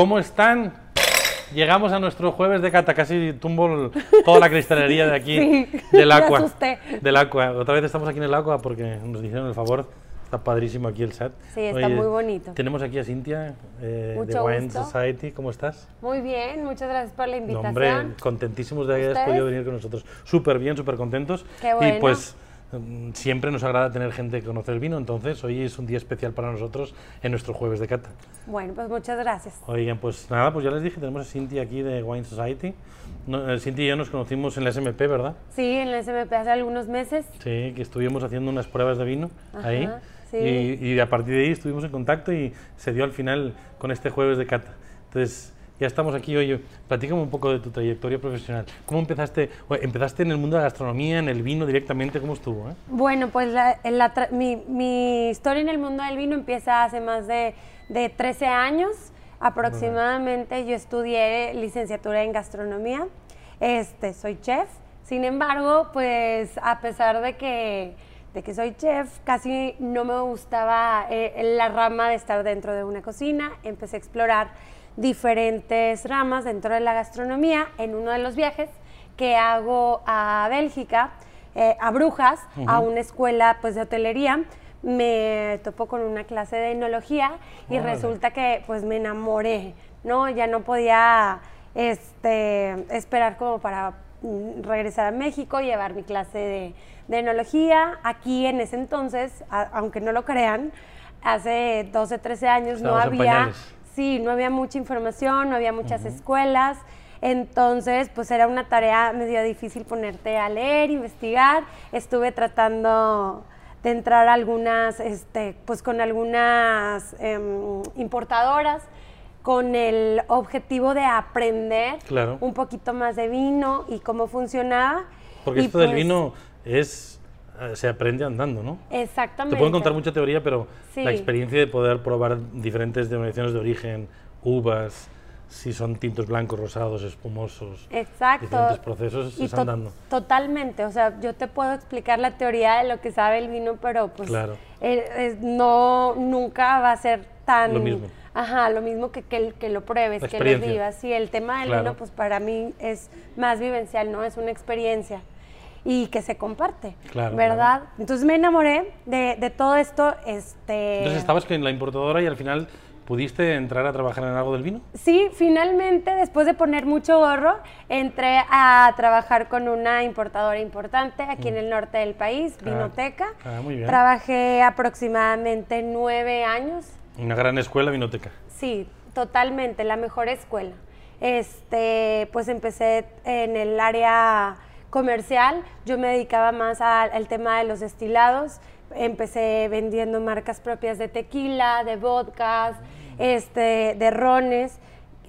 ¿Cómo están? Llegamos a nuestro jueves de cata, casi tumbo toda la cristalería de aquí, Sí, del me Aqua. asusté. Del Aqua. Otra vez estamos aquí en el Aqua porque nos hicieron el favor. Está padrísimo aquí el set. Sí, está muy bonito. Tenemos aquí a Cintia eh, de Wine. Society. ¿Cómo estás? Muy bien, muchas gracias por la No, invitación. hombre, contentísimos de que hayas podido venir con nosotros. Súper bien, súper contentos. Qué Y bueno. pues mm, siempre nos agrada tener gente que conoce el vino, entonces hoy es un día especial para nosotros en nuestro jueves de cata. Bueno, pues muchas gracias. Oigan, pues nada, pues ya les dije, tenemos a Cintia aquí de Wine Society. No, eh, Cintia y yo nos conocimos en la SMP, ¿verdad? Sí, en la SMP hace algunos meses. Sí, que estuvimos haciendo unas pruebas de vino Ajá, ahí. sí. Y, y a partir de ahí estuvimos en contacto y se dio al final con este jueves de cata. Entonces, ya estamos aquí. Oye, platícame un poco de tu trayectoria profesional. ¿Cómo empezaste? ¿Empezaste en el mundo de la gastronomía, en el vino directamente? ¿Cómo estuvo? eh? Bueno, pues la- la mi, mi historia en el mundo del vino empieza hace más de, de 13 años aproximadamente. Yo estudié licenciatura en gastronomía. Este, soy chef. Sin embargo, pues a pesar de que, de que soy chef, casi no me gustaba eh, la rama de estar dentro de una cocina. Empecé a explorar diferentes ramas dentro de la gastronomía en uno de los viajes que hago a Bélgica, eh, a Brujas, a una escuela pues, de hotelería. Me topo con una clase de enología y resulta que pues me enamoré, ¿no? Ya no podía este, esperar como para mm, regresar a México y llevar mi clase de, de enología. Aquí en ese entonces, a- aunque no lo crean, hace 12, 13 años no había... Sí, no había mucha información, no había muchas escuelas. Entonces, pues era una tarea medio difícil ponerte a leer, investigar. Estuve tratando de entrar a algunas, este, pues con algunas em, importadoras con el objetivo de aprender Claro. un poquito más de vino y cómo funcionaba. Porque Y, esto del pues, vino es se aprende andando, ¿no? Exactamente. Te pueden contar mucha teoría, pero Sí. la experiencia de poder probar diferentes denominaciones de origen, uvas, si son tintos blancos, rosados, espumosos, Exacto. diferentes procesos, Y es to- andando. Totalmente, o sea, yo te puedo explicar la teoría de lo que sabe el vino, pero pues Claro. eh, eh, no, nunca va a ser tan... Lo mismo. Ajá, lo mismo que, que, que lo pruebes, que lo vivas. Y el tema del Claro. vino, pues para mí es más vivencial, ¿no? Es una experiencia y que se comparte, Claro, ¿verdad? Entonces me enamoré de, de todo esto, este... Entonces estabas en la importadora y al final pudiste entrar a trabajar en algo del vino. Sí, finalmente, después de poner mucho gorro, entré a trabajar con una importadora importante aquí en el norte del país, Ah, Vinoteca. ah, muy bien. Trabajé aproximadamente nueve años. Una gran escuela vinoteca. Sí, totalmente, la mejor escuela. Este, pues empecé en el área comercial, yo me dedicaba más al, tema de los destilados, empecé vendiendo marcas propias de tequila, de vodkas, este, de rones,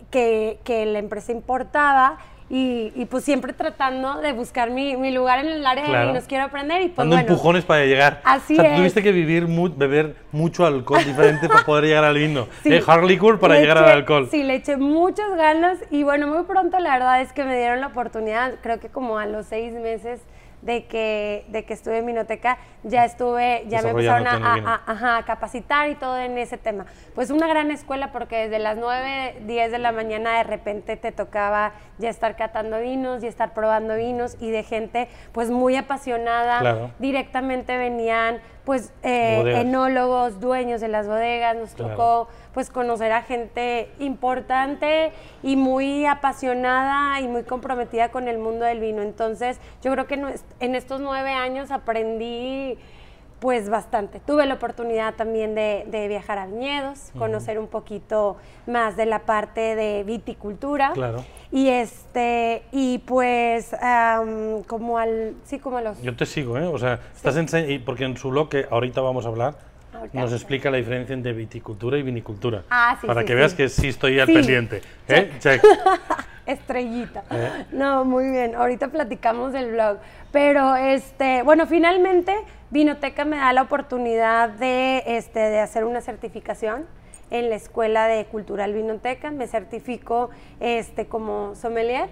que, que la empresa importaba. Y, y, pues siempre tratando de buscar mi, mi lugar en el área Claro. de vinos, quiero aprender y pues Dando bueno, empujones para llegar. así o sea, es. tuviste que vivir mu- beber mucho alcohol diferente para poder llegar al vino. Sí. Hard liquor para Le llegar al alcohol. Sí, le eché muchas ganas y bueno, muy pronto la verdad es que me dieron la oportunidad, creo que como a los seis meses de que, de que estuve en Vinoteca, ya estuve, ya me empezaron a, a- a- capacitar y todo en ese tema. Pues una gran escuela porque desde las 9, 10 de la mañana de repente te tocaba ya estar catando vinos y estar probando vinos y de gente pues muy apasionada. Claro. Directamente venían pues eh, enólogos, dueños de las bodegas, nos Claro. tocó pues conocer a gente importante y muy apasionada y muy comprometida con el mundo del vino. Entonces, yo creo que en estos nueve años aprendí pues bastante. Tuve la oportunidad también de, de viajar a viñedos, conocer un poquito más de la parte de viticultura. Claro. Y este, y pues am, como al, sí, como a los Yo te sigo, ¿eh? O sea, estás ense- y porque en su blog, que ahorita vamos a hablar, Ahorita nos explica la diferencia entre viticultura y vinicultura. Ah, sí, Para sí, que sí. veas que sí estoy al Sí. pendiente. ¿eh? Check. Estrellita. ¿Eh? No, muy bien. Ahorita platicamos del blog. Pero, este, bueno, finalmente Vinoteca me da la oportunidad de, este, de hacer una certificación en la Escuela de Cultural Vinoteca. Me certifico este, como sommelier.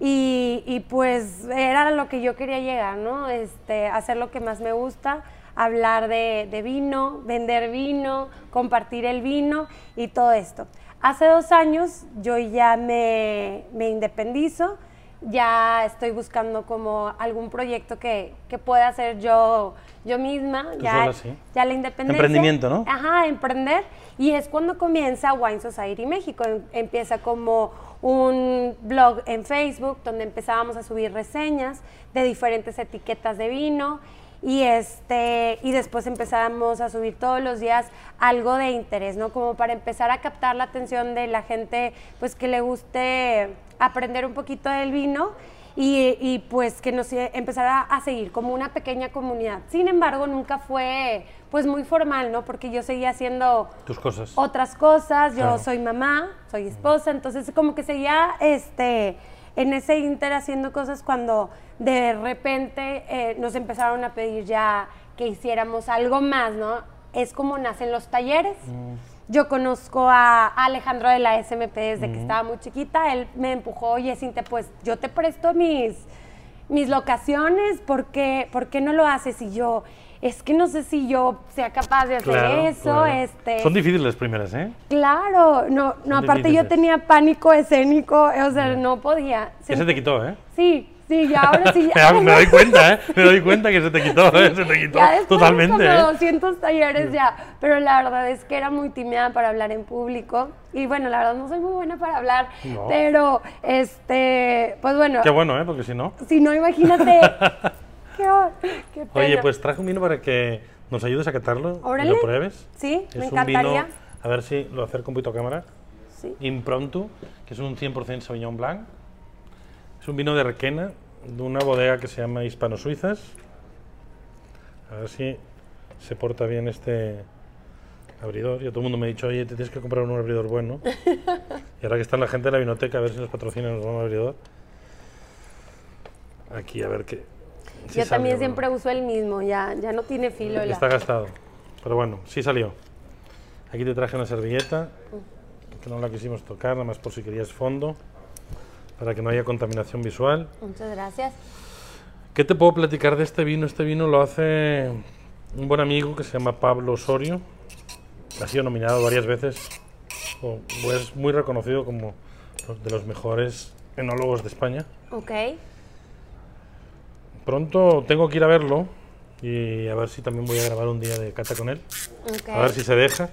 Y, y, pues era lo que yo quería llegar, ¿no? Este, hacer lo que más me gusta, hablar de, de vino, vender vino, compartir el vino y todo esto. Hace dos años yo ya me, me independizo, ya estoy buscando como algún proyecto que, que pueda hacer yo, yo misma, Tú ya, sola, sí. ya la independencia. Emprendimiento, ¿no? Ajá, emprender. Y es cuando comienza Wine Society México. Em- Empieza como un blog en Facebook donde empezábamos a subir reseñas de diferentes etiquetas de vino y este y después empezamos a subir todos los días algo de interés, ¿no? Como para empezar a captar la atención de la gente pues que le guste aprender un poquito del vino y, y, pues que nos eh, empezara a seguir como una pequeña comunidad. Sin embargo, nunca fue pues muy formal, ¿no? Porque yo seguía haciendo Tus cosas. otras cosas, yo Claro. soy mamá, soy esposa, entonces como que seguía este, en ese inter haciendo cosas cuando de repente eh, nos empezaron a pedir ya que hiciéramos algo más, ¿no? Es como nacen los talleres. Yo conozco a Alejandro de la SMP desde que estaba muy chiquita, él me empujó, oye, Cintia, pues yo te presto mis, mis locaciones, ¿por qué, ¿por qué no lo haces? Y yo, es que no sé si yo sea capaz de hacer Claro, eso, claro. este... Son difíciles las primeras, ¿eh? Claro, no, no, Son aparte yo tenía pánico escénico, o sea, no podía. Ya se te quitó, ¿eh? Sí, sí, ya ahora sí. Me, da- me doy cuenta, ¿eh? Me doy cuenta que se te quitó, ¿eh? Se te quitó Ya totalmente, como ¿eh? 200 talleres ya, pero la verdad es que era muy tímida para hablar en público y bueno, la verdad no soy muy buena para hablar, No. pero este, pues bueno, Qué bueno, ¿eh? Porque si no... si no imagínate, qué, qué pena. Oye, pues traje un vino para que nos ayudes a catarlo Órale. y lo pruebes. Sí, Es me un encantaría. vino, a ver si lo acerco un poquito a cámara. Sí. Impromptu, que es un 100% Sauvignon Blanc. Es un vino de Requena, de una bodega que se llama Hispano Suizas. A ver si se porta bien este abridor. Y todo el mundo me ha dicho, oye, te tienes que comprar un abridor bueno. y ahora que está la gente de la vinoteca, a ver si nos patrocina, nos da un abridor. Aquí, a ver qué. Si Yo también salió. siempre uso el mismo, ya, ya no tiene filo. la- Está gastado. Pero bueno, sí salió. Aquí te traje una servilleta, que no la quisimos tocar, nada más por si querías fondo, para que no haya contaminación visual. Muchas gracias. ¿Qué te puedo platicar de este vino? Este vino lo hace un buen amigo que se llama Pablo Osorio. Ha sido nominado varias veces. o- es muy reconocido como de los mejores enólogos de España. Ok. Pronto tengo que ir a verlo y a ver si también voy a grabar un día de cata con él. A ver si se deja.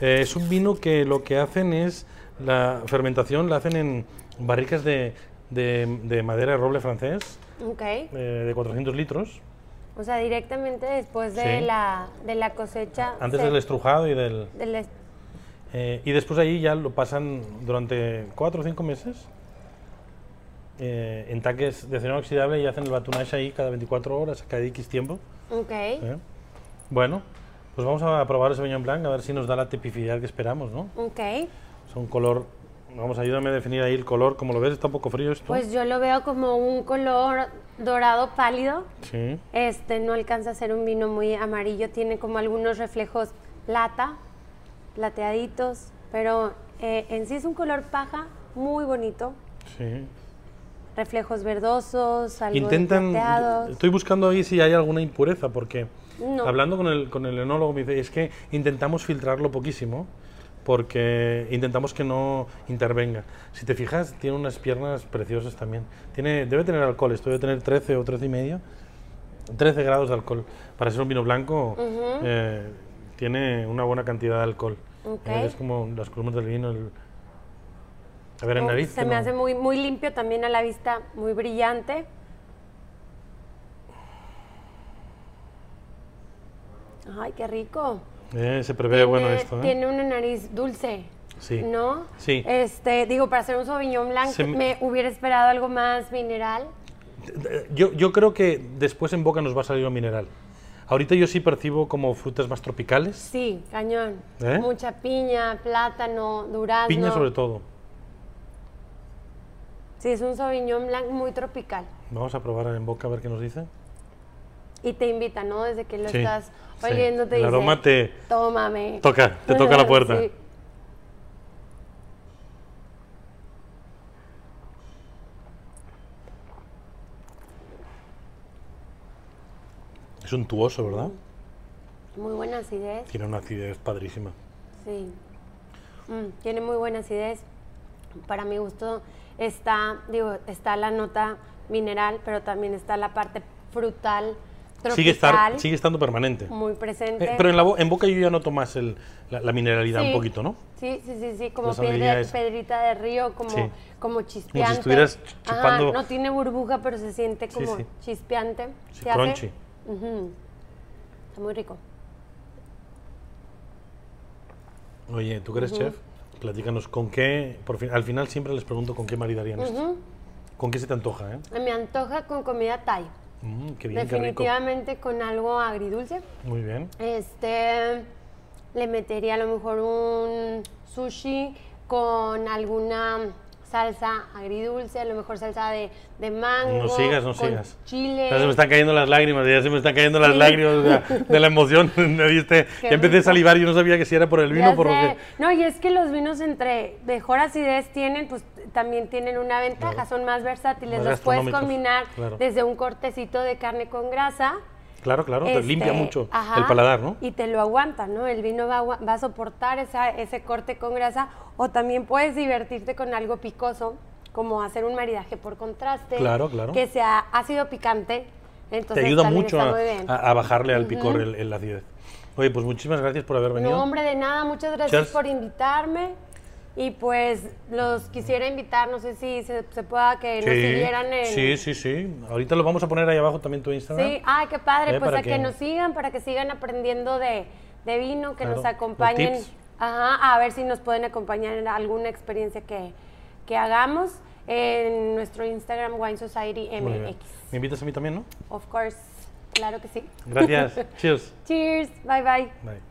Eh, es un vino que lo que hacen es la fermentación la hacen en barricas de, de- de madera de roble francés eh, de 400 litros O sea, directamente después de, Sí. la, de la cosecha. antes se- del estrujado y del del est- eh, y después ahí ya lo pasan durante 4 o 5 meses eh, en tanques de acero inoxidable y hacen el batunage ahí cada 24 horas cada X tiempo Ok. ¿eh? bueno pues vamos a probar el Sauvignon Blanc a ver si nos da la tipicidad que esperamos ¿no? Ok. Es un color. Vamos, ayúdame a definir ahí el color. Como lo ves, está un poco frío esto. Pues yo lo veo como un color dorado pálido. sí. Este no alcanza a ser un vino muy amarillo, tiene como algunos reflejos plata, plateaditos, pero eh, en sí es un color paja muy bonito, Sí. Reflejos verdosos, algo Intentan. plateados. Estoy buscando ahí si hay alguna impureza, porque No. hablando con el, con el enólogo me dice: es que intentamos filtrarlo poquísimo, porque intentamos que no intervenga. Si te fijas, tiene unas piernas preciosas también. Tiene, debe tener alcohol, esto debe tener 13 o 13 y medio. 13 grados de alcohol. Para ser un vino blanco, eh, tiene una buena cantidad de alcohol. Ok. Eh, es como las columnas del vino. el- A ver, en Oh, nariz. Se me no- hace muy, muy limpio también a la vista, muy brillante. Ay, qué rico. Eh, se prevé bueno Tiene- esto. ¿eh? Tiene una nariz dulce. Sí. ¿No? Sí. Este, digo, para hacer un Sauvignon Blanc me- me hubiera esperado algo más mineral. Yo, yo creo que después en boca nos va a salir un mineral. Ahorita yo sí percibo como frutas más tropicales. Sí, cañón. ¿Eh? Mucha piña, plátano, durazno. Piña sobre todo. Sí, es un Sauvignon Blanc muy tropical. Vamos a probar en boca a ver qué nos dice. Y te invita, ¿no? Desde que lo Sí, estás sí. oyendo te El dice, aroma te tómame. toca, te toca la puerta. Sí. Es untuoso, ¿verdad? Muy buena acidez. Tiene una acidez padrísima. Sí. Mm, tiene muy buena acidez. Para mi gusto está, digo, está la nota mineral, pero también está la parte frutal, tropical. Sigue, estar, sigue estando permanente. Muy presente. Eh, pero en, la en boca yo ya noto más el, la, la mineralidad un Sí. poquito, ¿no? Sí, sí, sí, sí, como piedra- pedrita de río, como, Sí. como chispeante. estuvieras Ajá, chupando- no tiene burbuja, pero se siente como sí. chispeante. Sí, ¿Se hace? crunchy. Ujú. Está muy rico. Oye, tú que eres chef, platícanos con qué, por fin, al final siempre les pregunto con qué maridarían esto. Ujú. ¿Con qué se te antoja, eh? Me antoja con comida Thai. Mm, qué bien, qué rico. Definitivamente con algo agridulce. Muy bien. Este, le metería a lo mejor un sushi con alguna salsa agridulce, a lo mejor salsa de, de mango. No sigas, no con sigas. Chile. Ya se me están cayendo las lágrimas, ya se me están cayendo las Sí. lágrimas o sea, de la emoción. Me diste- ya empecé a salivar y yo no sabía que si era por el vino por lo sé. que... No, y es que los vinos entre mejor acidez tienen, pues también tienen una ventaja, Claro. son más versátiles, Más los puedes combinar claro. desde un cortecito de carne con grasa. Claro, claro, te este, limpia mucho ajá, el paladar, ¿no? Y te lo aguanta, ¿no? El vino va, va a soportar esa- ese corte con grasa o también puedes divertirte con algo picoso, como hacer un maridaje por contraste. Claro, claro. Que sea ácido picante. Entonces Te ayuda mucho a, bajarle al picor el, el acidez. Oye, pues muchísimas gracias por haber venido. No, hombre, de nada, muchas gracias Cheers. por invitarme. Y pues los quisiera invitar, no sé si se, se pueda que nos siguieran en... sí, sí, sí. Ahorita lo vamos a poner ahí abajo también tu Instagram. Sí, ay, qué padre, Eh, pues a que... que- nos sigan, para que sigan aprendiendo de, de vino, que Claro, nos acompañen. Ajá, a ver si nos pueden acompañar en alguna experiencia que, que hagamos en nuestro Instagram Wine Society. MX. ¿Me invitas a mí también, no? Of course, claro que sí. Gracias. Cheers. Cheers, bye bye. Bye.